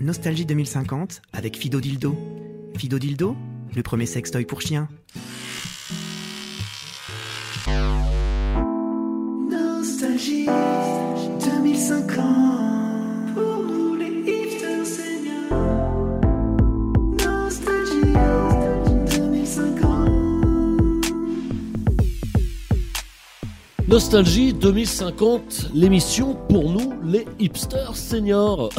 Nostalgie 2050 avec Fido Dildo. Fido Dildo, le premier sextoy pour chien. Nostalgie 2050, l'émission pour nous, les hipsters seniors.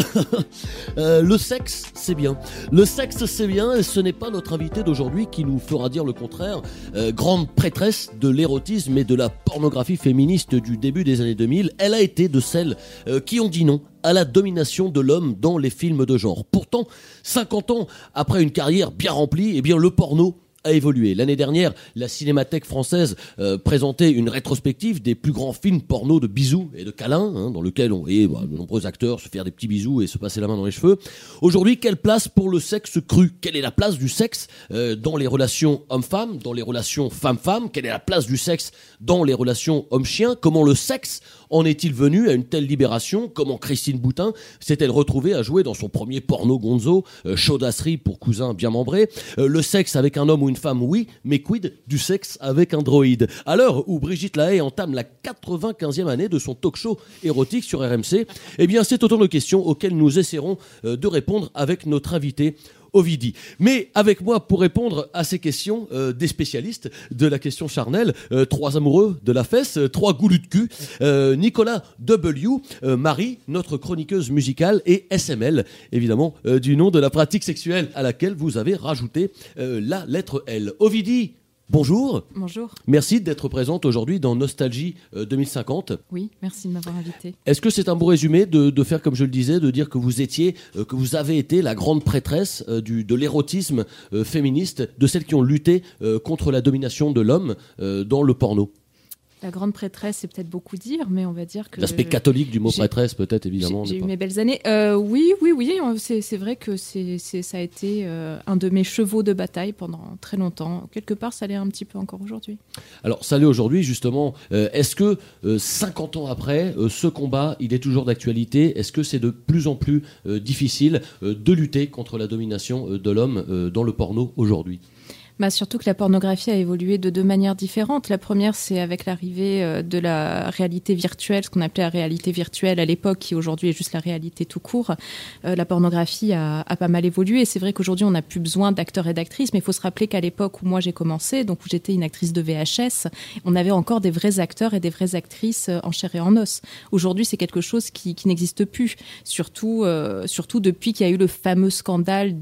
Euh, le sexe, c'est bien. Le sexe, c'est bien, et ce n'est pas notre invité d'aujourd'hui qui nous fera dire le contraire. Euh, grande prêtresse de l'érotisme et de la pornographie féministe du début des années 2000, elle a été de celles euh, qui ont dit non à la domination de l'homme dans les films de genre. Pourtant, 50 ans après une carrière bien remplie, eh bien le porno a évolué. L'année dernière, la Cinémathèque française euh, présentait une rétrospective des plus grands films porno de bisous et de câlins, hein, dans lequel on voyait bah, de nombreux acteurs se faire des petits bisous et se passer la main dans les cheveux. Aujourd'hui, quelle place pour le sexe cru? Quelle est la place du sexe euh, dans les relations homme-femme, dans les relations femme-femme Quelle est la place du sexe dans les relations homme-chien Comment le sexe en est-il venu à une telle libération? Comment Christine Boutin s'est-elle retrouvée à jouer dans son premier porno gonzo, euh, chaudasserie pour cousin bien membré Le sexe avec un homme ou une femme, oui, mais quid du sexe avec un droïde? À l'heure où Brigitte Lahaye entame la 95e année de son talk show érotique sur RMC, eh bien c'est autant de questions auxquelles nous essaierons euh, de répondre avec notre invité Ovidi. Mais avec moi pour répondre à ces questions, euh, des spécialistes de la question charnelle, euh, trois amoureux de la fesse, euh, trois goulus de cul, Nicolas W, Marie, notre chroniqueuse musicale, et SML, évidemment, du nom de la pratique sexuelle à laquelle vous avez rajouté la lettre L. Ovidi, bonjour. Bonjour. Merci d'être présente aujourd'hui dans Nostalgie euh, 2050. Oui, merci de m'avoir invité. Est-ce que c'est un bon résumé de, de faire comme je le disais, de dire que vous étiez, euh, que vous avez été la grande prêtresse euh, du, de l'érotisme euh, féministe, de celles qui ont lutté euh, contre la domination de l'homme euh, dans le porno? La grande prêtresse, c'est peut-être beaucoup dire, mais on va dire que. L'aspect catholique du mot prêtresse, peut-être évidemment. j'ai n'est eu pas- mes belles années. Euh, oui, oui, oui. C'est c'est vrai que c'est ça a été euh, un de mes chevaux de bataille pendant très longtemps. Quelque part, ça l'est un petit peu encore aujourd'hui. Alors, ça l'est aujourd'hui, justement. Euh, Est-ce que euh, 50 ans après, ce combat, il est toujours d'actualité? Est-ce que c'est de plus en plus difficile de lutter contre la domination de l'homme dans le porno aujourd'hui? Bah, surtout que la pornographie a évolué de deux manières différentes. La première, c'est avec l'arrivée euh, de la réalité virtuelle, ce qu'on appelait la réalité virtuelle à l'époque, qui aujourd'hui est juste la réalité tout court. Euh, la pornographie a, pas mal évolué. C'est vrai qu'aujourd'hui, on n'a plus besoin d'acteurs et d'actrices, mais il faut se rappeler qu'à l'époque où moi j'ai commencé, donc où j'étais une actrice de VHS, on avait encore des vrais acteurs et des vraies actrices euh, en chair et en os. Aujourd'hui, c'est quelque chose qui, n'existe plus, surtout, surtout depuis qu'il y a eu le fameux scandale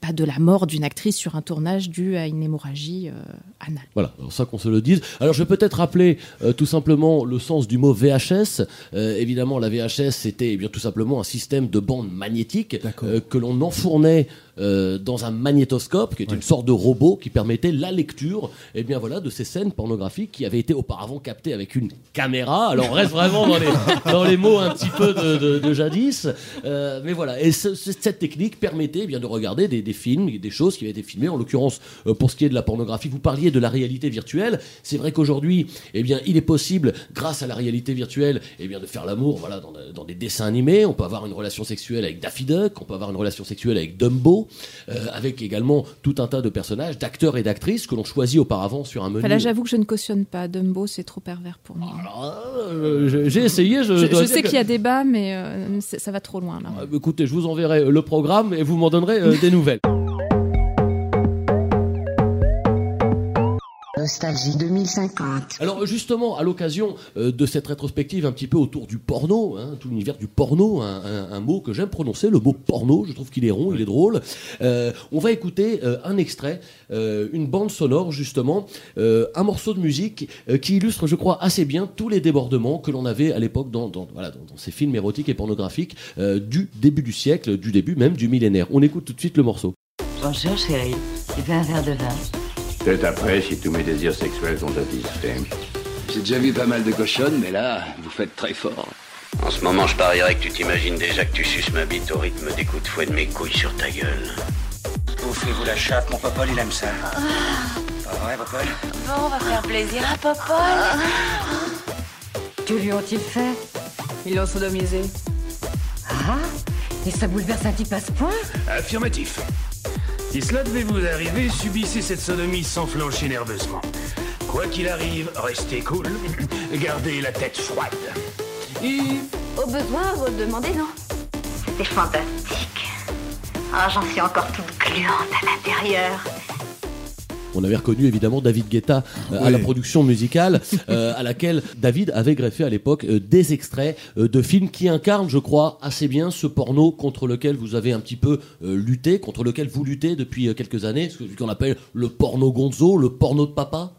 pas de la mort d'une actrice sur un tournage dû à une hémorragie euh, anale. Voilà, alors ça qu'on se le dise. Alors je vais peut-être rappeler euh, tout simplement le sens du mot VHS. Euh, évidemment, la VHS c'était eh bien tout simplement un système de bande magnétique euh, que l'on enfournait euh, dans un magnétoscope, qui est une sorte de robot qui permettait la lecture, eh bien voilà, de ces scènes pornographiques qui avaient été auparavant captées avec une caméra. Alors on reste vraiment dans les, dans les mots un petit peu de, de- de jadis, Euh, mais voilà. Et ce- ce- cette technique permettait eh bien de regarder des, des films, des choses qui avaient été filmées. En l'occurrence, euh, pour ce qui est de la pornographie, vous parliez de la réalité virtuelle. C'est vrai qu'aujourd'hui, eh bien, il est possible, grâce à la réalité virtuelle, eh bien, de faire l'amour, voilà, dans, dans des dessins animés. On peut avoir une relation sexuelle avec Daffy Duck, on peut avoir une relation sexuelle avec Dumbo, euh, avec également tout un tas de personnages, d'acteurs et d'actrices que l'on choisit auparavant sur un menu. Enfin, là, j'avoue que je ne cautionne pas. Dumbo, c'est trop pervers pour moi. Euh, j'ai essayé. Je, sais qu'il y a débat, mais euh, ça va trop loin là. Euh, Écoutez, je vous enverrai le programme et vous m'en donnerez des nouvelles. Nostalgie 2050. Alors justement, à l'occasion euh, de cette rétrospective un petit peu autour du porno, hein, tout l'univers du porno, un, un- un mot que j'aime prononcer, le mot porno, je trouve qu'il est rond, il est drôle. Euh, on va écouter euh, un extrait, euh, une bande sonore justement, euh, un morceau de musique euh, qui illustre, je crois, assez bien tous les débordements que l'on avait à l'époque dans, dans, voilà, dans, dans ces films érotiques et pornographiques euh, du début du siècle, du début même du millénaire. On écoute tout de suite le morceau. Bonjour chérie, tu veux un verre de vin? Peut-être après, si tous mes désirs sexuels sont satisfaits. J'ai déjà vu pas mal de cochonnes, mais là, vous faites très fort. En ce moment, je parierais que tu t'imagines déjà que tu suces ma bite au rythme des coups de fouet de mes couilles sur ta gueule. Bouffez-vous la chatte, mon popol, il aime ça. Pas vrai, popol Bon, on va faire plaisir à Popol. Que lui ont-ils fait? Ils l'ont sodomisé. Ah Et ça bouleverse un type à ce point Affirmatif. Si cela devait vous arriver, subissez cette sodomie sans flancher nerveusement. Quoi qu'il arrive, restez cool, gardez la tête froide. Et Au besoin, redemandez, non C'était fantastique. Ah, j'en suis encore toute gluante à l'intérieur. On avait reconnu évidemment David Guetta euh, à la production musicale, euh, à laquelle David avait greffé à l'époque euh, des extraits de films qui incarnent, je crois, assez bien ce porno contre lequel vous avez un petit peu lutté, contre lequel vous luttez depuis quelques années, ce qu'on appelle le porno gonzo, le porno de papa.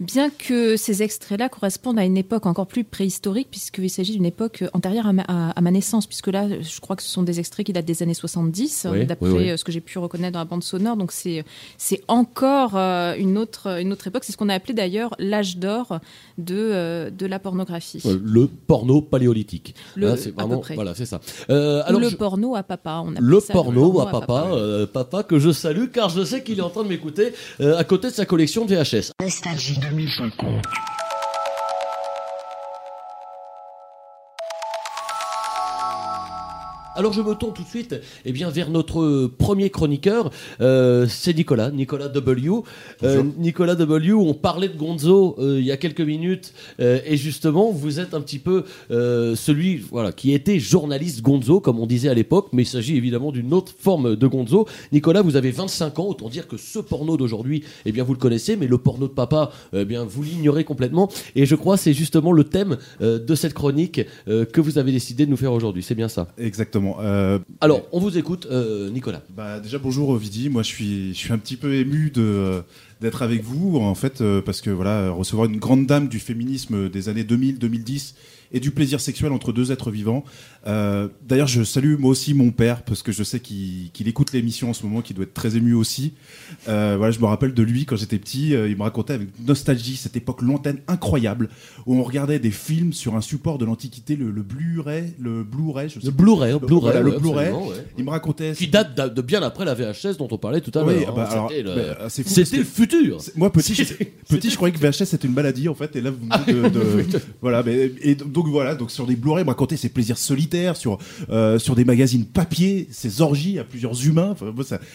Bien que ces extraits-là correspondent à une époque encore plus préhistorique, puisqu'il s'agit d'une époque antérieure à ma, à- à ma naissance, puisque là, je crois que ce sont des extraits qui datent des années 70, Oui, d'après oui, oui. euh, ce que j'ai pu reconnaître dans la bande sonore. Donc c'est c'est encore euh, une autre une autre époque. C'est ce qu'on a appelé d'ailleurs l'âge d'or de euh, de la pornographie. Le porno paléolithique. Le- Hein, c'est à vraiment peu près. voilà, c'est ça. Euh, alors le je- porno à papa. On le ça porno à papa, euh, papa que je salue car je sais qu'il est en train de m'écouter euh, à côté de sa collection de VHS. Nostalgie 2050. Alors je me tourne tout de suite eh bien, vers notre premier chroniqueur, euh, c'est Nicolas, Nicolas W. Euh, Nicolas W, on parlait de Gonzo euh, il y a quelques minutes, euh, et justement, vous êtes un petit peu euh, celui voilà, qui était journaliste Gonzo, comme on disait à l'époque, mais il s'agit évidemment d'une autre forme de Gonzo. Nicolas, vous avez 25 ans, autant dire que ce porno d'aujourd'hui, eh bien, vous le connaissez, mais le porno de papa, eh bien, vous l'ignorez complètement, et je crois que c'est justement le thème euh, de cette chronique euh, que vous avez décidé de nous faire aujourd'hui, c'est bien ça? Exactement. Euh, alors, on vous écoute, euh, Nicolas. Bah, déjà, bonjour Vidi. Moi, je suis, je suis un petit peu ému de euh, d'être avec vous, en fait, euh, parce que voilà, recevoir une grande dame du féminisme des années 2000-2010 et du plaisir sexuel entre deux êtres vivants. Euh, D'ailleurs, je salue moi aussi mon père, parce que je sais qu'il écoute l'émission en ce moment, qu'il doit être très ému aussi. Euh, voilà, je me rappelle de lui quand j'étais petit, euh, il me racontait avec nostalgie cette époque lointaine incroyable où on regardait des films sur un support de l'Antiquité, le, le Blu-ray, le Blu-ray, je sais Le. Blu-ray, hein, Blu-ray, le Blu-ray. Il me racontait Qui date d'a- de bien après la VHS dont on parlait tout à Oui, l'heure. bah, hein. C'était le- bah, que- le futur. Moi, petit, petit, je croyais que VHS c'était une maladie en fait, et là vous me dites de, de- voilà, mais, et donc voilà, donc sur des Blu-ray, raconter ses plaisirs solitaires, sur euh, sur des magazines papier, ses orgies à plusieurs humains.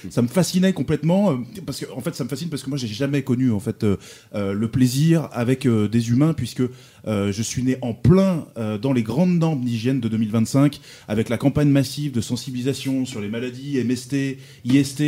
Ça, me fascinait complètement euh, parce que en fait, ça me fascine parce que moi, j'ai jamais connu en fait euh, le plaisir avec des humains puisque je suis né en plein dans les grandes normes d'hygiène de 2025 avec la campagne massive de sensibilisation sur les maladies MST, IST.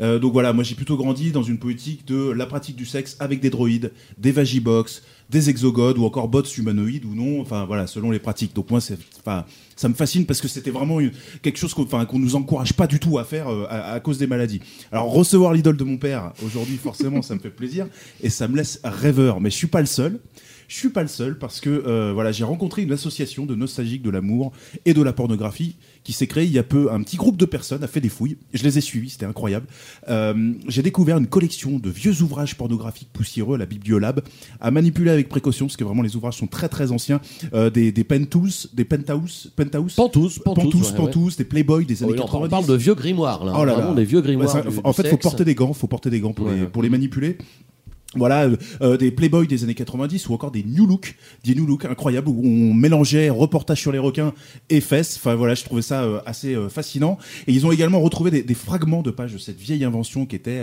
Donc voilà, moi j'ai plutôt grandi dans une politique de la pratique du sexe avec des droïdes, des vagibox, des exogodes ou encore bots humanoïdes ou non, enfin voilà, selon les pratiques. Donc moi ça me fascine parce que c'était vraiment quelque chose qu'on, enfin, qu'on nous encourage pas du tout à faire euh, à, à cause des maladies. Alors recevoir l'idole de mon père aujourd'hui, forcément, ça me fait plaisir et ça me laisse rêveur. Mais je suis pas le seul. Je suis pas le seul parce que euh, voilà, j'ai rencontré une association de nostalgiques de l'amour et de la pornographie qui s'est créée il y a peu. Un petit groupe de personnes a fait des fouilles. Je les ai suivis, c'était incroyable. Euh, j'ai découvert une collection de vieux ouvrages pornographiques poussiéreux à la Bibliolab, à manipuler avec précaution parce que vraiment les ouvrages sont très très anciens. Euh, des des penthouse, des penthouse, penthouse, Penthouse, penthouse, penthouse, ouais, penthouse, des Playboy des Oh, années oui, on 90. parle de vieux grimoires, là. Oh là Vraiment des vieux grimoires. Du- en fait, faut sexe. porter des gants, faut porter des gants pour, Ouais. les, pour les manipuler. Voilà, euh, euh, des Playboy des années 90 ou encore des New Look, des New Look incroyables où on mélangeait reportage sur les requins et fesses. Enfin voilà, je trouvais ça euh, assez euh, fascinant. Et ils ont également retrouvé des, des fragments de pages de cette vieille invention qui était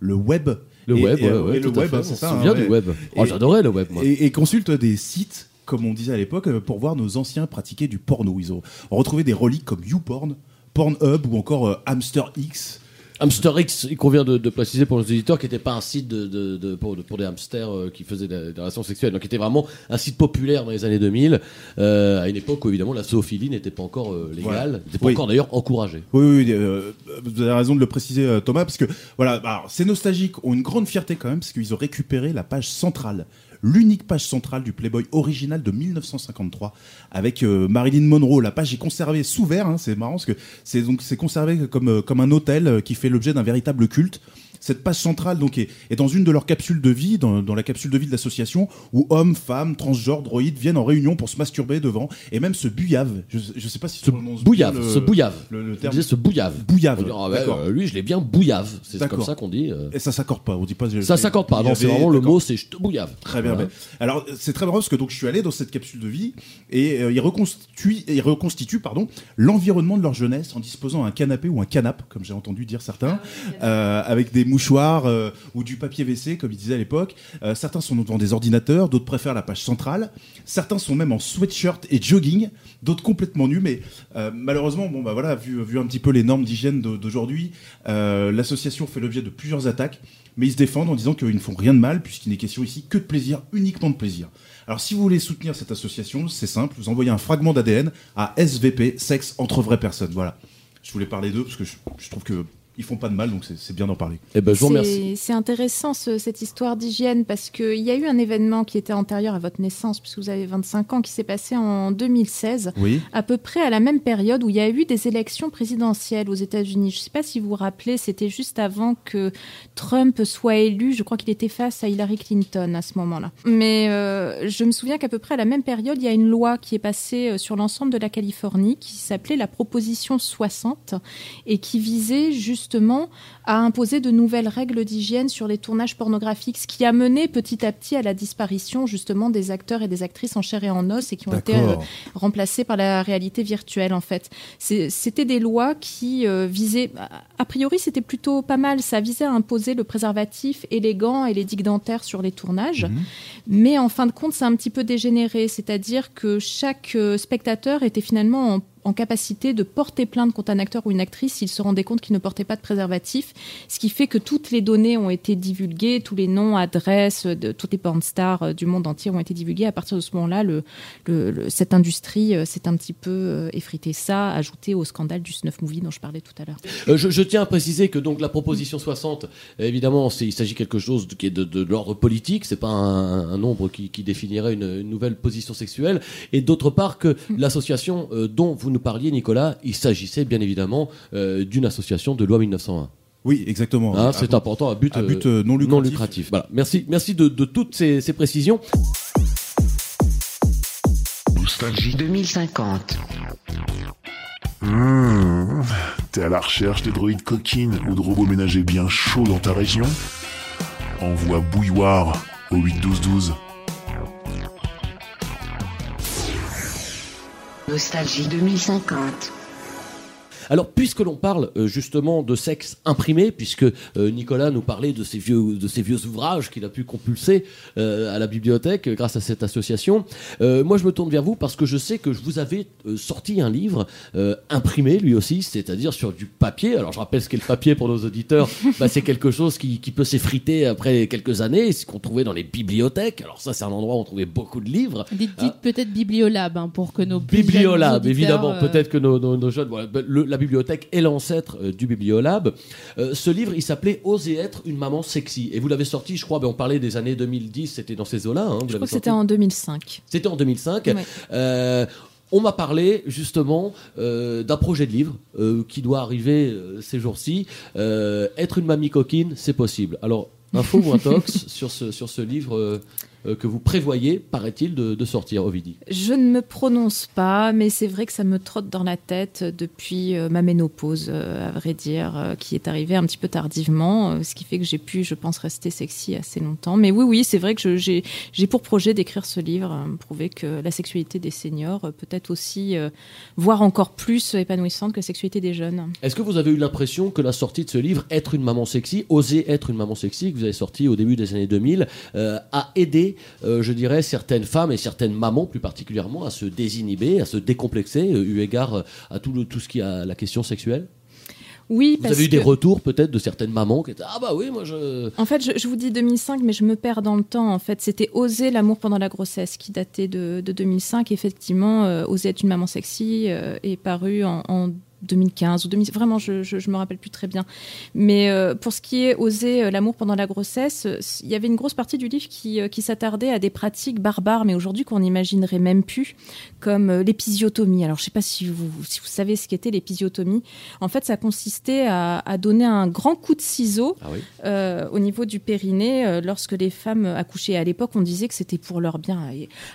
le web. Le Et- web, et, ouais, ouais, et le tout web, c'est ça. hein, du ouais. web. Oh, j'adorais le web, moi. Et, et consulte des sites, comme on disait à l'époque, pour voir nos anciens pratiquer du porno. Ils ont retrouvé des reliques comme YouPorn, Pornhub ou encore euh, Hamster X. Hamster X, il convient de, de préciser pour nos éditeurs qu'il n'était pas un site de, de- de- pour, de- pour des hamsters euh, qui faisaient des, des relations sexuelles, donc qui était vraiment un site populaire dans les années 2000, euh, à une époque où évidemment la zoophilie n'était pas encore euh, légale, Voilà. n'était pas Oui. encore d'ailleurs encouragée. Oui, oui, oui, euh, vous avez raison de le préciser, Thomas, parce que voilà, bah, alors, ces nostalgiques ont une grande fierté quand même, parce qu'ils ont récupéré la page centrale, l'unique page centrale du Playboy original de 1953, avec euh, Marilyn Monroe. La page est conservée sous verre, hein, c'est marrant, parce que c'est donc c'est conservé comme euh, comme un hôtel euh, qui fait l'objet d'un véritable culte. Cette page centrale donc est, est dans une de leurs capsules de vie, dans, dans la capsule de vie de l'association, où hommes, femmes, transgenres, droïdes viennent en réunion pour se masturber devant et même se bouillave. Je, je sais pas si Ce bouillave, le, ce bouillave. Le, le On terme. disait ce bouillave. Bouillave. On dit, ah ouais, euh, lui, je l'ai bien bouillave. C'est comme ça qu'on dit. euh. Et ça s'accorde pas. On dit pas. Ça s'accorde pas. Non, c'est vraiment le mot, c'est je te bouillave. Très bien. Voilà. Alors c'est très marrant parce que donc je suis allé dans cette capsule de vie et euh, ils reconstituent, ils reconstituent pardon l'environnement de leur jeunesse en disposant un canapé ou un canap comme j'ai entendu dire certains, euh, avec des mouchoirs euh, ou du papier WC comme ils disaient à l'époque. Euh, certains sont devant des ordinateurs, d'autres préfèrent la page centrale. Certains sont même en sweatshirt et jogging, d'autres complètement nus. Mais euh, malheureusement, bon bah voilà, vu, vu un petit peu les normes d'hygiène d'aujourd'hui, l'association fait l'objet de plusieurs attaques. Mais ils se défendent en disant qu'ils ne font rien de mal, puisqu'il n'est question ici que de plaisir, uniquement de plaisir. Alors si vous voulez soutenir cette association, c'est simple, vous envoyez un fragment d'ADN à SVP, sexe entre vraies personnes. Voilà. Je voulais parler d'eux parce que je trouve que ils font pas de mal, donc c'est- bien d'en parler. Eh ben, je vous C'est- remercie. C'est intéressant ce- cette histoire d'hygiène parce qu'il y a eu un événement qui était antérieur à votre naissance, puisque vous avez 25 ans, qui s'est passé en 2016, Oui. à peu près à la même période où il y a eu des élections présidentielles aux États-Unis. Je ne sais pas si vous vous rappelez, c'était juste avant que Trump soit élu. Je crois qu'il était face à Hillary Clinton à ce moment-là. Mais euh, je me souviens qu'à peu près à la même période, il y a une loi qui est passée euh, sur l'ensemble de la Californie qui s'appelait la Proposition 60 et qui visait justement à imposer de nouvelles règles d'hygiène sur les tournages pornographiques, ce qui a mené petit à petit à la disparition justement des acteurs et des actrices en chair et en os et qui ont été euh, remplacés par la réalité virtuelle en fait. C'était des lois qui euh, visaient, a- a priori c'était plutôt pas mal, ça visait à imposer le préservatif élégant et les digues dentaires sur les tournages, mais en fin de compte c'est un petit peu dégénéré, c'est-à-dire que chaque euh, spectateur était finalement en en capacité de porter plainte contre un acteur ou une actrice s'il se rendait compte qu'il ne portait pas de préservatif, ce qui fait que toutes les données ont été divulguées, tous les noms, adresses de toutes les porn stars euh, du monde entier ont été divulgués. À partir de ce moment-là, le, le- le- cette industrie euh, s'est un petit peu euh, effritée. Ça, ajouté au scandale du snuff movie dont je parlais tout à l'heure. Euh, je, je tiens à préciser que donc la proposition 60, euh, évidemment, c'est- il s'agit quelque chose de, qui est de, de l'ordre politique. C'est pas un, un nombre qui, qui définirait une, une nouvelle position sexuelle. Et d'autre part que l'association euh, dont vous nous parliez, Nicolas, il s'agissait bien évidemment euh, d'une association de loi 1901. Oui, exactement. Hein, c'est important, à but, À but, euh, non lucratif. Voilà. Merci, merci de, de toutes ces, ces précisions. Nostalgie 2050. Mmh. T'es à la recherche de droïdes coquines ou de robots ménagers bien chauds dans ta région? Envoie bouilloire au 81212. Nostalgie 2050. Alors, puisque l'on parle euh, justement de sexe imprimé, puisque euh, Nicolas nous parlait de ces vieux, de ces vieux ouvrages qu'il a pu compulser euh, à la bibliothèque grâce à cette association, moi je me tourne vers vous parce que je sais que je vous avez sorti un livre imprimé lui aussi, c'est-à-dire sur du papier. Alors je rappelle ce qu'est le papier pour nos auditeurs, bah, c'est quelque chose qui, qui peut s'effriter après quelques années, ce qu'on trouvait dans les bibliothèques. Alors ça c'est un endroit où on trouvait beaucoup de livres. Dites, dites peut-être Bibliolab hein, pour que nos plus Bibliolab, jeunes auditeurs, évidemment. Peut-être que nos, nos- nos jeunes. voilà, le- la bibliothèque est l'ancêtre euh, du Bibliolab. Euh, ce livre, il s'appelait Oser être une maman sexy. Et vous l'avez sorti, je crois, ben, on parlait des années 2010, c'était dans ces eaux-là. hein, Je crois que c'était en 2005. C'était en 2005. Ouais. Euh, on m'a parlé justement euh, d'un projet de livre euh, qui doit arriver euh, ces jours-ci. Être une mamie coquine, c'est possible. Alors, info ou intox sur ce, sur ce livre que vous prévoyez, paraît-il, de, de sortir, Ovidie Je ne me prononce pas, mais c'est vrai que ça me trotte dans la tête depuis euh, ma ménopause, euh, à vrai dire, euh, qui est arrivée un petit peu tardivement, euh, ce qui fait que j'ai pu, je pense, rester sexy assez longtemps. Mais oui, oui, c'est vrai que j'ai pour projet d'écrire ce livre, euh, prouver que la sexualité des seniors euh, peut être aussi, euh, voire encore plus épanouissante que la sexualité des jeunes. Est-ce que vous avez eu l'impression que la sortie de ce livre, Être une maman sexy, Oser être une maman sexy, que vous avez sorti au début des années 2000, euh, a aidé, euh, je dirais, certaines femmes et certaines mamans plus particulièrement à se désinhiber, à se décomplexer, euh, eu égard euh, à tout, le- tout ce qui a la question sexuelle Oui, Vous parce avez eu des que- retours peut-être de certaines mamans qui étaient Ah bah oui, moi je. En fait, je, je vous dis 2005, mais je me perds dans le temps. En fait, c'était Oser l'amour pendant la grossesse qui datait de, de 2005. Effectivement, euh, Oser être une maman sexy euh, est paru en, en 2015 ou 2000, vraiment, je, je, je me rappelle plus très bien. Mais euh, pour ce qui est oser euh, l'amour pendant la grossesse, il y avait une grosse partie du livre qui, euh, qui s'attardait à des pratiques barbares, mais aujourd'hui qu'on n'imaginerait même plus, comme l'épisiotomie. Alors, je sais pas si vous, si vous savez ce qu'était l'épisiotomie. En fait, ça consistait à, à donner un grand coup de ciseau Ah oui. euh, au niveau du périnée lorsque les femmes accouchaient. À l'époque, on disait que c'était pour leur bien.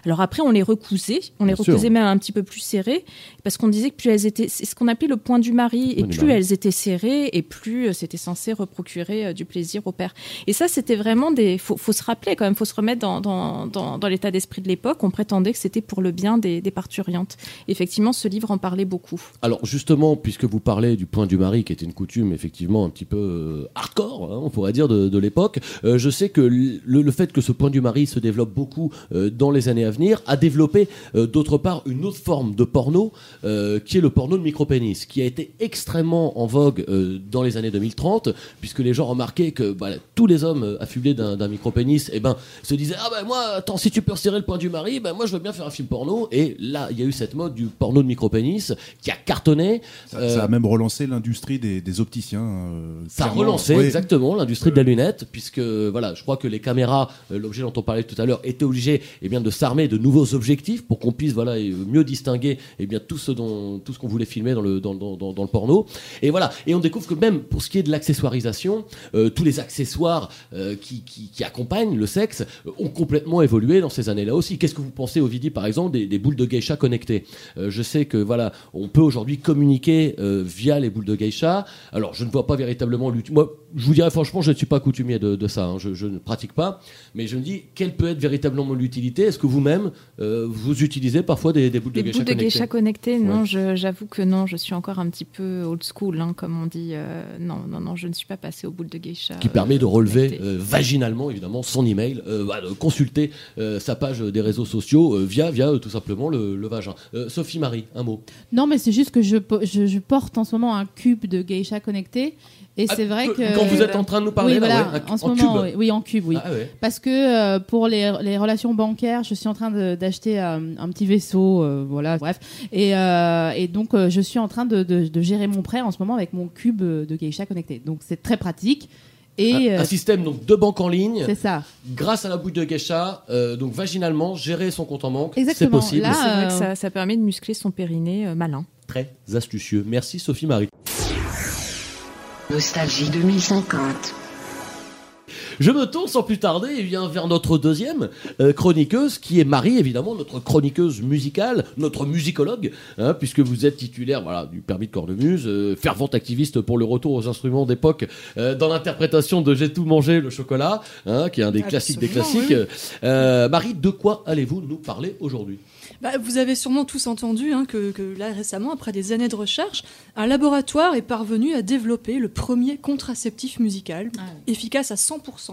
Alors après, on les recousait, on les Bien sûr. recousait même un petit peu plus serrées, parce qu'on disait que plus elles étaient, c'est ce qu'on appelait le point du mari, et plus elles étaient serrées, et plus euh, c'était censé reprocurer euh, du plaisir au père. Et ça, c'était vraiment des. Faut, faut se rappeler quand même, faut se remettre dans, dans, dans, dans l'état d'esprit de l'époque. On prétendait que c'était pour le bien des, des parturiantes. Effectivement, ce livre en parlait beaucoup. Alors justement, puisque vous parlez du point du mari, qui était une coutume effectivement un petit peu euh, hardcore, hein, on pourrait dire, de, de l'époque, euh, je sais que le, le fait que ce point du mari se développe beaucoup euh, dans les années à venir a développé euh, d'autre part une autre forme de porno, qui est le porno de micropénis, qui a été extrêmement en vogue euh, dans les années 2030, puisque les gens remarquaient que voilà, tous les hommes euh, affublés d'un micropénis, eh ben, se disaient ah ben moi, attends, si tu peux resserrer le point du mari, ben moi je veux bien faire un film porno. Et là, il y a eu cette mode du porno de micropénis qui a cartonné. Ça, Euh, ça a même relancé l'industrie des, des opticiens. euh, ça a relancé exactement l'industrie de la lunette, puisque voilà, je crois que les caméras, euh, l'objet dont on parlait tout à l'heure, étaient obligés eh bien, de s'armer de nouveaux objectifs pour qu'on puisse voilà, euh, mieux distinguer eh bien, tout ce, dont, tout ce qu'on voulait filmer dans le, dans, dans, dans, dans le porno. Et voilà, et on découvre que même pour ce qui est de l'accessoirisation, euh, tous les accessoires euh, qui, qui, qui accompagnent le sexe euh, ont complètement évolué dans ces années-là aussi. Qu'est-ce que vous pensez, Ovidie, par exemple, des, des boules de geisha connectées? Je sais que voilà, on peut aujourd'hui communiquer via les boules de geisha. Alors, je ne vois pas véritablement l'utilité. Moi, je vous dirais franchement, je ne suis pas coutumier de, de ça. hein. Je, je ne pratique pas, mais je me dis quelle peut être véritablement l'utilité? Est-ce que vous-même vous utilisez parfois des, des boules de geisha boules de connectées? geisha connectées, non, Ouais. j'avoue que non, je suis encore un petit peu old school, hein, comme on dit. euh, non, non, non, je ne suis pas passée aux boules de geisha. qui euh, permet de relever connectées. euh, vaginalement évidemment son email, euh, de consulter euh, sa page des réseaux sociaux euh, via via euh, tout simplement le, le vagin. Euh, Sophie Marie, un mot. Non, mais c'est juste que je, je, je porte en ce moment un cube de geisha connecté. Et Ah, c'est vrai que- quand vous êtes en train de nous parler, oui, là, voilà, ouais, en ce en moment, cube. oui, oui, en cube, oui. Ah ouais. Parce que euh, pour les, les relations bancaires, je suis en train d'acheter euh, un petit vaisseau, euh, voilà, bref. Et, euh, et donc, euh, je suis en train de, de- de gérer mon prêt en ce moment avec mon cube de geisha connecté. Donc, c'est très pratique. Et un, euh, un système donc de banque en ligne. c'est ça. Grâce à la boule de geisha, euh, donc vaginalement gérer son compte en banque, c'est Exactement. possible. Là, C'est vrai que euh, ça, ça permet de muscler son périnée euh, malin. Très astucieux. Merci Sophie Marie. Nostalgie 2050. Je me tourne sans plus tarder et viens vers notre deuxième euh, chroniqueuse, qui est Marie, évidemment, notre chroniqueuse musicale, notre musicologue, hein, puisque vous êtes titulaire voilà, du permis de cornemuse, euh, fervente activiste pour le retour aux instruments d'époque euh, dans l'interprétation de J'ai tout mangé, le chocolat, hein, qui est un des classiques des classiques. Euh, Marie, de quoi allez-vous nous parler aujourd'hui? Bah, vous avez sûrement tous entendu hein, que, que là récemment, après des années de recherche, un laboratoire est parvenu à développer le premier contraceptif musical, efficace à 100%.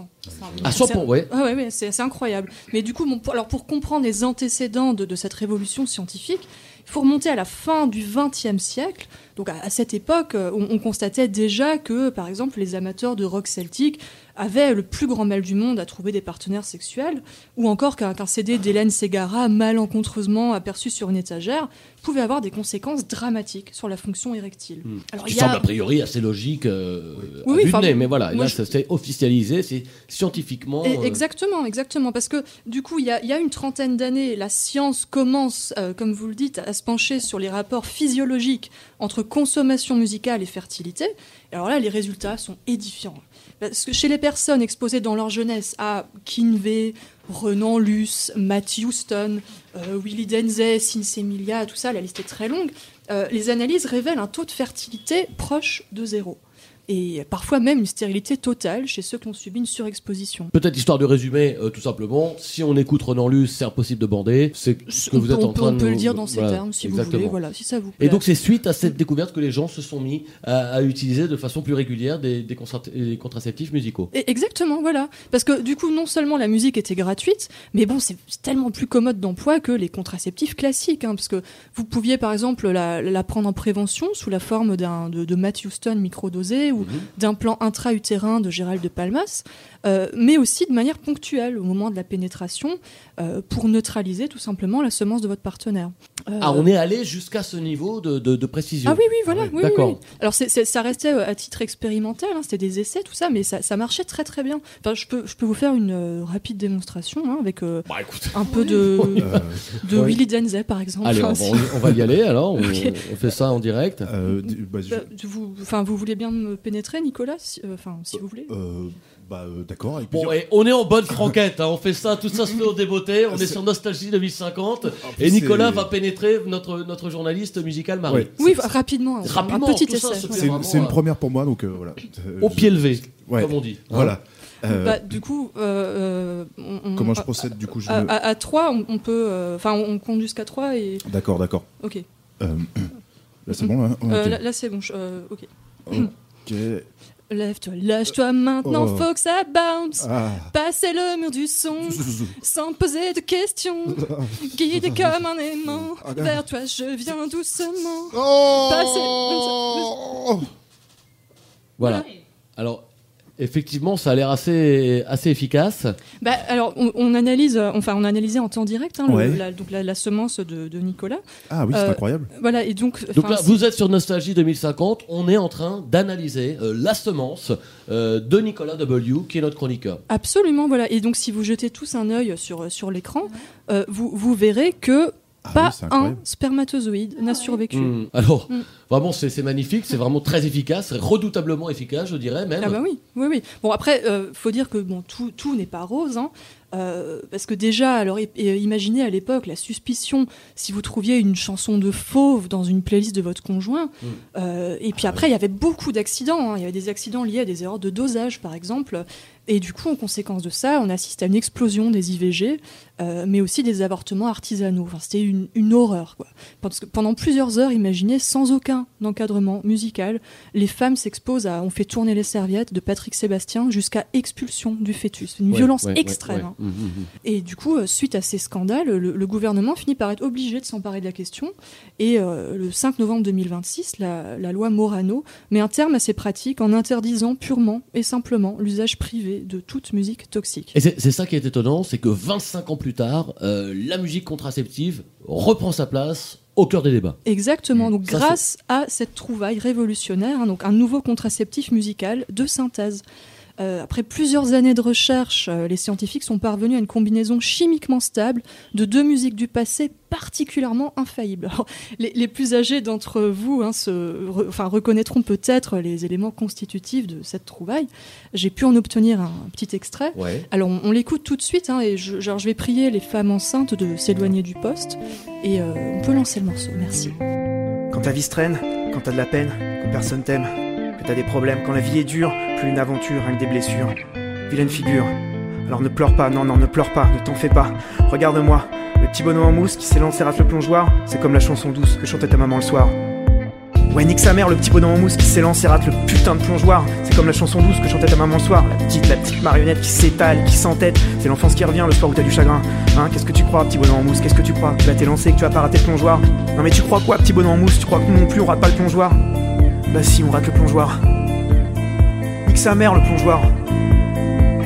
À 100%, C'est- ouais. Ah c'est c'est incroyable. Mais du coup, bon, pour, alors pour comprendre les antécédents de, de cette révolution scientifique, il faut remonter à la fin du XXe siècle. Donc à, à cette époque, euh, on, on constatait déjà que, par exemple, les amateurs de rock celtique avaient le plus grand mal du monde à trouver des partenaires sexuels, ou encore qu'un CD d'Hélène Ségara, malencontreusement aperçu sur une étagère, pouvait avoir des conséquences dramatiques sur la fonction érectile. Hmm. Alors, il y a- semble a priori assez logique euh, Oui, à nez, mais voilà, là je- ça c'est officialisé, c'est scientifiquement. Et- euh, Exactement, exactement. Parce que du coup, il y a, il y a une trentaine d'années, la science commence, euh, comme vous le dites, à se pencher sur les rapports physiologiques entre consommation musicale et fertilité. Alors là, les résultats sont édifiants. Parce que chez les personnes exposées dans leur jeunesse à Kinvey, Renan Luce, Matt Houston, euh, Willie Denzey, Sinsemilia, tout ça, la liste est très longue, euh, les analyses révèlent un taux de fertilité proche de zéro. Et parfois même une stérilité totale chez ceux qui ont subi une surexposition. Peut-être histoire de résumer, euh, tout simplement, si on écoute Renan Luce, c'est impossible de bander. C'est ce que on vous peut, êtes on en peut- train on de peut le dire dans ces voilà, termes, si vous voulez, voilà, si ça vous plaît. Et donc c'est suite à cette découverte que les gens se sont mis à, à utiliser de façon plus régulière des, des contra- des contraceptifs musicaux. Et exactement, voilà. Parce que du coup, non seulement la musique était gratuite, mais bon, c'est tellement plus commode d'emploi que les contraceptifs classiques. hein, parce que vous pouviez, par exemple, la, la prendre en prévention sous la forme d'un de, de Matt Houston microdosé ou Mhm. d'un plan intra-utérin de Gérald de Palmas, euh, mais aussi de manière ponctuelle au moment de la pénétration euh, pour neutraliser tout simplement la semence de votre partenaire. Euh, Ah, on est allé jusqu'à ce niveau de, de- de précision. ah oui, oui, voilà. oui, oui, D'accord. oui. Alors, ça restait euh, à titre expérimental, hein, c'était des essais, tout ça, mais ça, ça marchait très très bien. Enfin, je, peux, je peux vous faire une euh, rapide démonstration hein, avec euh, un peu de, de Oui. Willy Denzey, par exemple. Allez, on, Enfin, va- on va y aller alors. On, fait ça en direct. Euh, bah, Bah, vous, enfin, vous voulez bien me pénétrer, Nicolas si- euh, Enfin, si vous voulez? Euh, bah, euh, d'accord. avec Bon, plusieurs- et on est en bonne franquette, hein, on fait ça, tout ça se fait au débeauté, on est sur Nostalgie 2050, et Nicolas c'est- va pénétrer notre, notre journaliste musical Marie. Ouais. Oui, rapidement. un- Rapidement, un petit tout ça essai. se fait C'est vraiment, c'est une euh, première pour moi, donc euh, voilà. Euh, Au je- pied levé, Ouais. comme on dit. hein. Voilà. Euh, Bah, du coup, euh, euh, on- on- Comment je à- procède, du coup, je à, me- à, à 3, on, on peut. euh, Enfin, on, on compte jusqu'à 3 et. D'accord, d'accord. Ok. Euh, là, c'est bon, là Euh, Ok. là, là, c'est bon. je- euh, ok. Ok. Lève-toi, lâche-toi maintenant, Oh. faut que ça bounce. Ah. Passer le mur du son, sans poser de questions. Guidé comme un aimant, Ah, vers toi je viens doucement. Oh. Passer. Voilà. Alors, effectivement, ça a l'air assez, assez efficace. Bah, alors, on, on analyse, euh, enfin, on a analysé en temps direct hein, le- Ouais. la, donc la, la semence de, de Nicolas. Ah oui, c'est Euh, incroyable. Voilà, et donc. Là, vous êtes sur Nostalgie 2050, on est en train d'analyser euh, la semence euh, de Nicolas W, qui est notre chroniqueur. Absolument, voilà. Et donc, si vous jetez tous un œil sur, sur l'écran, euh, vous, vous verrez que pas oui, c'est un spermatozoïde n'a survécu. Hmm. Alors, Mm. Vraiment, c'est magnifique, c'est vraiment très efficace, redoutablement efficace, je dirais même. Ah bah oui, oui, oui. Bon après, euh, faut dire que bon, tout, tout n'est pas rose, hein, euh, parce que déjà, alors et imaginez à l'époque la suspicion si vous trouviez une chanson de fauve dans une playlist de votre conjoint, Mm. euh, et puis après il y avait beaucoup d'accidents, hein. il y avait des accidents liés à des erreurs de dosage par exemple, et du coup en conséquence de ça, on assiste à une explosion des IVG, euh, mais aussi des avortements artisanaux. Enfin, c'était une, une horreur quoi. Parce que pendant plusieurs heures, imaginez sans aucun encadrement musical, les femmes s'exposent à on fait tourner les serviettes de Patrick Sébastien jusqu'à expulsion du fœtus, une Ouais, violence ouais, extrême. ouais. hein. Mhm, mhm. Et du coup, euh, suite à ces scandales, le, le gouvernement finit par être obligé de s'emparer de la question. Et euh, le 5 novembre 2026, la, la loi Morano met un terme à ces pratiques en interdisant purement et simplement l'usage privé de toute musique toxique. Et c'est c'est ça qui est étonnant, c'est que 25 ans plus tard, euh, la musique contraceptive reprend sa place au cœur des débats. Exactement. Donc, Ça, grâce à cette trouvaille révolutionnaire, hein, donc un nouveau contraceptif musical de synthèse. Euh, après plusieurs années de recherche, euh, les scientifiques sont parvenus à une combinaison chimiquement stable de deux musiques du passé particulièrement infaillibles. Alors, les, les plus âgés d'entre vous hein, se, re- enfin, reconnaîtront peut-être les éléments constitutifs de cette trouvaille. J'ai pu en obtenir un, petit extrait. Ouais. Alors on, on l'écoute tout de suite hein, et je, genre, je vais prier les femmes enceintes de s'éloigner du poste et euh, on peut lancer le morceau. Merci. Quand ta vie se traîne, quand t'as de la peine, quand personne t'aime, t'as des problèmes, quand la vie est dure, plus une aventure, rien que des blessures. Vilaine figure. Alors ne pleure pas, non, non, ne pleure pas, ne t'en fais pas. Regarde-moi, le petit bonhomme en mousse qui s'élance et rate le plongeoir, c'est comme la chanson douce que chantait ta maman le soir. Ouais, nique sa mère, le petit bonhomme en mousse qui s'élance et rate le putain de plongeoir. C'est comme la chanson douce que chantait ta maman le soir. La petite, la petite marionnette qui s'étale, qui s'entête. C'est l'enfance qui revient le soir où t'as du chagrin. Hein, qu'est-ce que tu crois, petit bonhomme en mousse Qu'est-ce que tu crois? Tu vas t'élancer, que tu vas pas rater le plongeoir. Non, mais tu crois quoi, petit bonhomme en mousse? Tu crois que non plus on rate pas le plongeoir? Bah si, on rate le plongeoir. Nique sa mère, le plongeoir.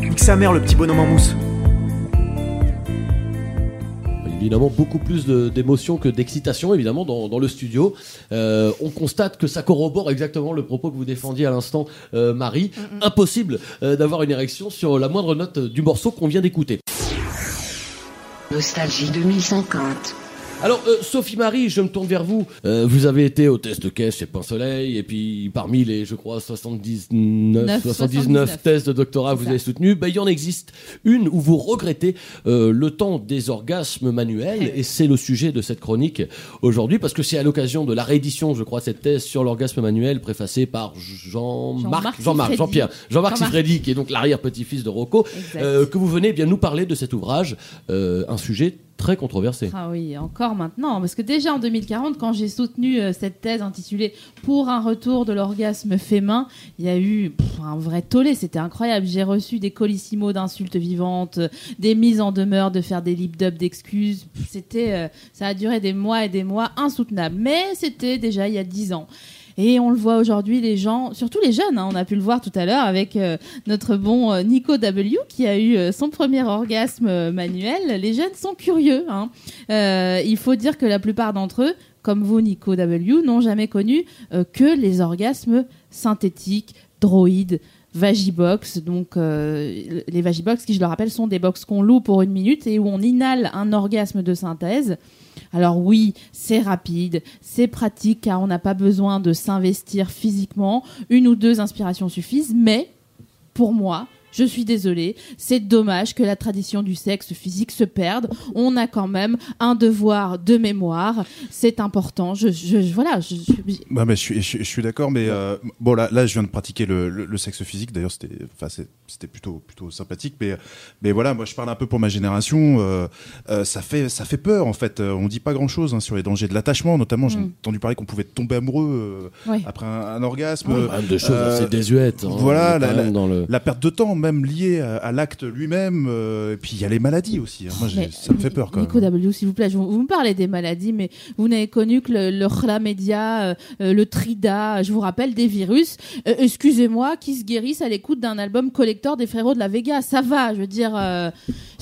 Nique sa mère, le petit bonhomme en mousse. Évidemment, beaucoup plus de- d'émotion que d'excitation, évidemment, dans, dans le studio. Euh, on constate que ça corrobore exactement le propos que vous défendiez à l'instant, euh, Marie. Impossible euh, d'avoir une érection sur la moindre note du morceau qu'on vient d'écouter. Nostalgie 2050. Alors, euh, Sophie Marie, je me tourne vers vous. Euh, vous avez été hôtesse de caisse chez Pain Soleil, et puis parmi les, je crois, 79, Neuf, 79 79 thèses de doctorat que vous avez soutenues, ben, il y en existe une où vous regrettez euh, le temps des orgasmes manuels, et c'est le sujet de cette chronique aujourd'hui, parce que c'est à l'occasion de la réédition, je crois, de cette thèse sur l'orgasme manuel, préfacée par Jean-Marc, Jean-Marc. Jean-Pierre, Jean-Marc. Sifredi, qui est donc l'arrière-petit-fils de Rocco, euh, que vous venez bien nous parler de cet ouvrage, euh, un sujet très controversé. Ah oui, encore maintenant. Parce que déjà en 2040, quand j'ai soutenu euh, cette thèse intitulée Pour un retour de l'orgasme fémin, il y a eu un vrai tollé. C'était incroyable. J'ai reçu des colissimos d'insultes vivantes, des mises en demeure de faire des lip dubs d'excuses. C'était, euh, ça a duré des mois et des mois insoutenable. Mais c'était déjà il y a dix ans. Et on le voit aujourd'hui, les gens, surtout les jeunes, hein, on a pu le voir tout à l'heure avec euh, notre bon euh, Nico W qui a eu euh, son premier orgasme manuel. Les jeunes sont curieux. hein. Il faut dire que la plupart d'entre eux, comme vous, Nico W, n'ont jamais connu que les orgasmes synthétiques, droïdes, Vagibox, donc euh, les Vagibox qui je le rappelle sont des box qu'on loue pour une minute et où on inhale un orgasme de synthèse. Alors oui, c'est rapide, c'est pratique car on n'a pas besoin de s'investir physiquement, une ou deux inspirations suffisent, mais pour moi, je suis désolée, c'est dommage que la tradition du sexe physique se perde. On a quand même un devoir de mémoire, c'est important. Je, je- voilà, je, je- Bah, mais je suis, je, suis- je suis d'accord, mais euh, bon là, là, je viens de pratiquer le, le- le sexe physique. D'ailleurs, c'était, enfin, c'était plutôt, plutôt sympathique. Mais, mais voilà, moi, je parle un peu pour ma génération. euh, euh, ça fait, ça fait peur en fait. On dit pas grand chose sur les dangers de l'attachement, notamment. J'ai Mm. entendu parler qu'on pouvait tomber amoureux euh, Ouais. après un, un orgasme. Ouais, des choses assez désuètes, hein. Voilà, la, quand la- même dans le- la perte de temps, même liée à, à l'acte lui-même. euh, et puis il y a les maladies aussi. hein. Moi, j'ai- Mais, ça me fait peur quand Nico même. W, s'il vous plaît, je- vous, me parlez des maladies, mais vous n'avez connu que le, le chlamydia, euh, euh, le trida, je vous rappelle, des virus, euh, excusez-moi, qui se guérissent à l'écoute d'un album collector des frérots de la Vega. Ça va, je veux dire, euh,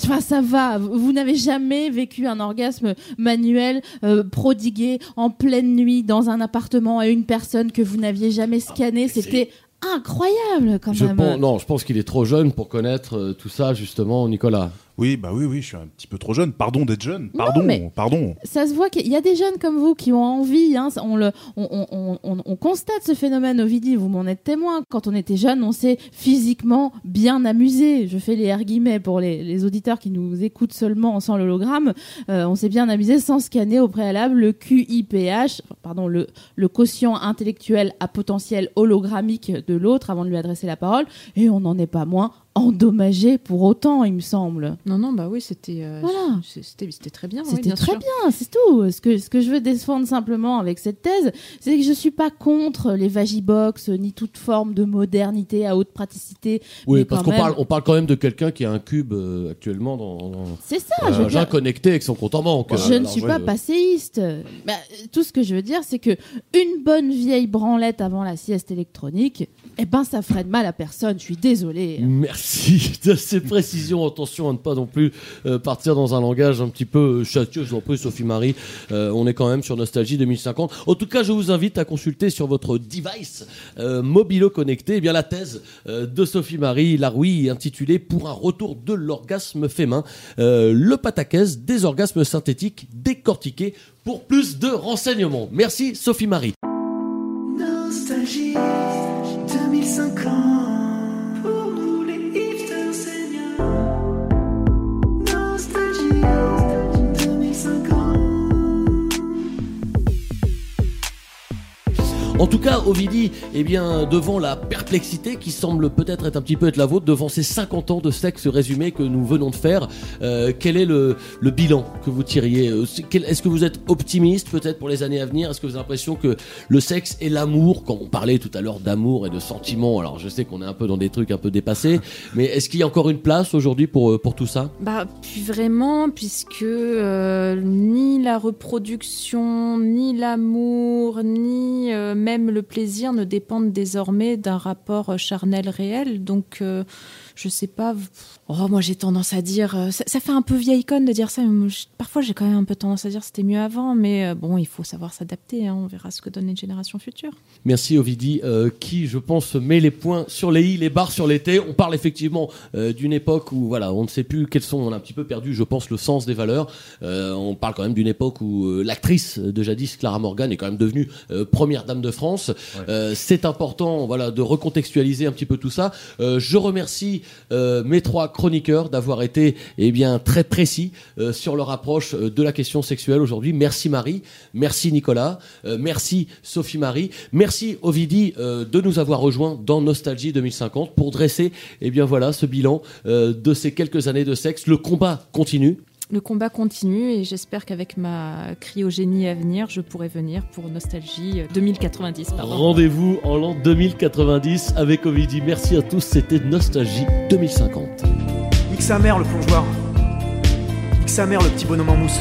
enfin, ça va. Vous, vous n'avez jamais vécu un orgasme manuel euh, prodigué en pleine nuit dans un appartement à une personne que vous n'aviez jamais scanné. C'était incroyable quand Je même. pense, non, je pense qu'il est trop jeune pour connaître euh, tout ça, justement, Nicolas. Oui, bah oui, oui, je suis un petit peu trop jeune. Pardon d'être jeune. Pardon, mais- pardon. ça se voit qu'il y a des jeunes comme vous qui ont envie. hein, on, le, on, on- on- on- on constate ce phénomène, Ovidie, vous m'en êtes témoin. Quand on était jeune, on s'est physiquement bien amusé. Je fais les R guillemets pour les, les auditeurs qui nous écoutent seulement sans l'hologramme. Euh, on s'est bien amusé sans scanner au préalable le QIPH, pardon, le, le quotient intellectuel à potentiel hologrammique de l'autre avant de lui adresser la parole. Et on n'en est pas moins endommagé pour autant, il me semble. Non, non, bah oui, c'était euh, Voilà. c'était c'était très bien. C'était très sûr. bien, c'est tout. Ce que, ce que je veux défendre simplement avec cette thèse, c'est que je suis pas contre les vagibox ni toute forme de modernité à haute praticité. Oui, mais parce qu'on même- parle, on parle quand même de quelqu'un qui a un cube euh, actuellement dans. dans- C'est ça, euh, je veux un dire- connecté avec son compte en banque. Je ne suis pas passéiste. Bah, tout ce que je veux dire, c'est que une bonne vieille branlette avant la sieste électronique, eh ben, ça ferait de mal à personne. Je suis désolée. Merci de ces précisions. Attention à ne pas non plus euh, partir dans un langage un petit peu châtieux. Je vous en prie, Sophie Marie. Euh, on est quand même sur Nostalgie 2050. En tout cas, je vous invite à consulter sur votre device euh, mobilo connecté eh bien la thèse euh, de Sophie Marie Laroui intitulée Pour un retour de l'orgasme fémin, euh, le pataquès des orgasmes synthétiques décortiqués pour plus de renseignements. Merci Sophie Marie. En tout cas, Ovidie, eh bien, devant la perplexité qui semble peut-être être un petit peu être la vôtre, devant ces 50 ans de sexe résumé que nous venons de faire, euh, quel est le, le bilan que vous tiriez Euh, Est-ce que vous êtes optimiste peut-être pour les années à venir? Est-ce que vous avez l'impression que le sexe et l'amour, quand on parlait tout à l'heure d'amour et de sentiments, alors je sais qu'on est un peu dans des trucs un peu dépassés, mais est-ce qu'il y a encore une place aujourd'hui pour, euh, pour tout ça? Bah, puis vraiment, puisque euh, ni la reproduction, ni l'amour, ni euh, même le plaisir ne dépendent désormais d'un rapport charnel réel. Donc, euh, je sais pas. Oh, moi, j'ai tendance à dire. euh, ça, ça fait un peu vieille conne de dire ça. mais je- parfois, j'ai quand même un peu tendance à dire c'était mieux avant. Mais euh, bon, il faut savoir s'adapter. hein, on verra ce que donnent les générations futures. Merci Ovidie, euh, qui, je pense, met les points sur les i, les barres sur les t. On parle effectivement euh, d'une époque où, voilà, on ne sait plus quels sont, on a un petit peu perdu, je pense, le sens des valeurs. Euh, on parle quand même d'une époque où euh, l'actrice de jadis, Clara Morgan, est quand même devenue euh, première dame de France. Euh, C'est important, voilà, de recontextualiser un petit peu tout ça. Euh, je remercie euh, mes trois chroniqueurs d'avoir été, eh bien, très précis euh, sur leur approche euh, de la question sexuelle aujourd'hui. Merci Marie, merci Nicolas, euh, merci Sophie Marie, merci Ovidie euh, de nous avoir rejoints dans Nostalgie 2050 pour dresser, eh bien voilà, ce bilan de ces quelques années de sexe. Le combat continue. Le combat continue et j'espère qu'avec ma cryogénie à venir, je pourrai venir pour Nostalgie euh, 2090. Pardon. Rendez-vous en l'an 2090 avec Ovidie. Merci à tous, c'était Nostalgie 2050. Nique sa mère le plongeoir. Nique sa mère le petit bonhomme en mousse.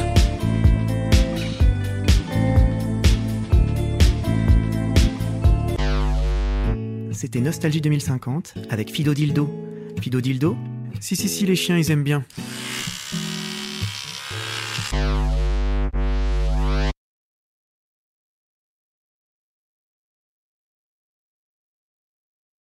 c'était Nostalgie 2050 avec Fido Dildo. Fido Dildo? Si, si, si, les chiens, ils aiment bien.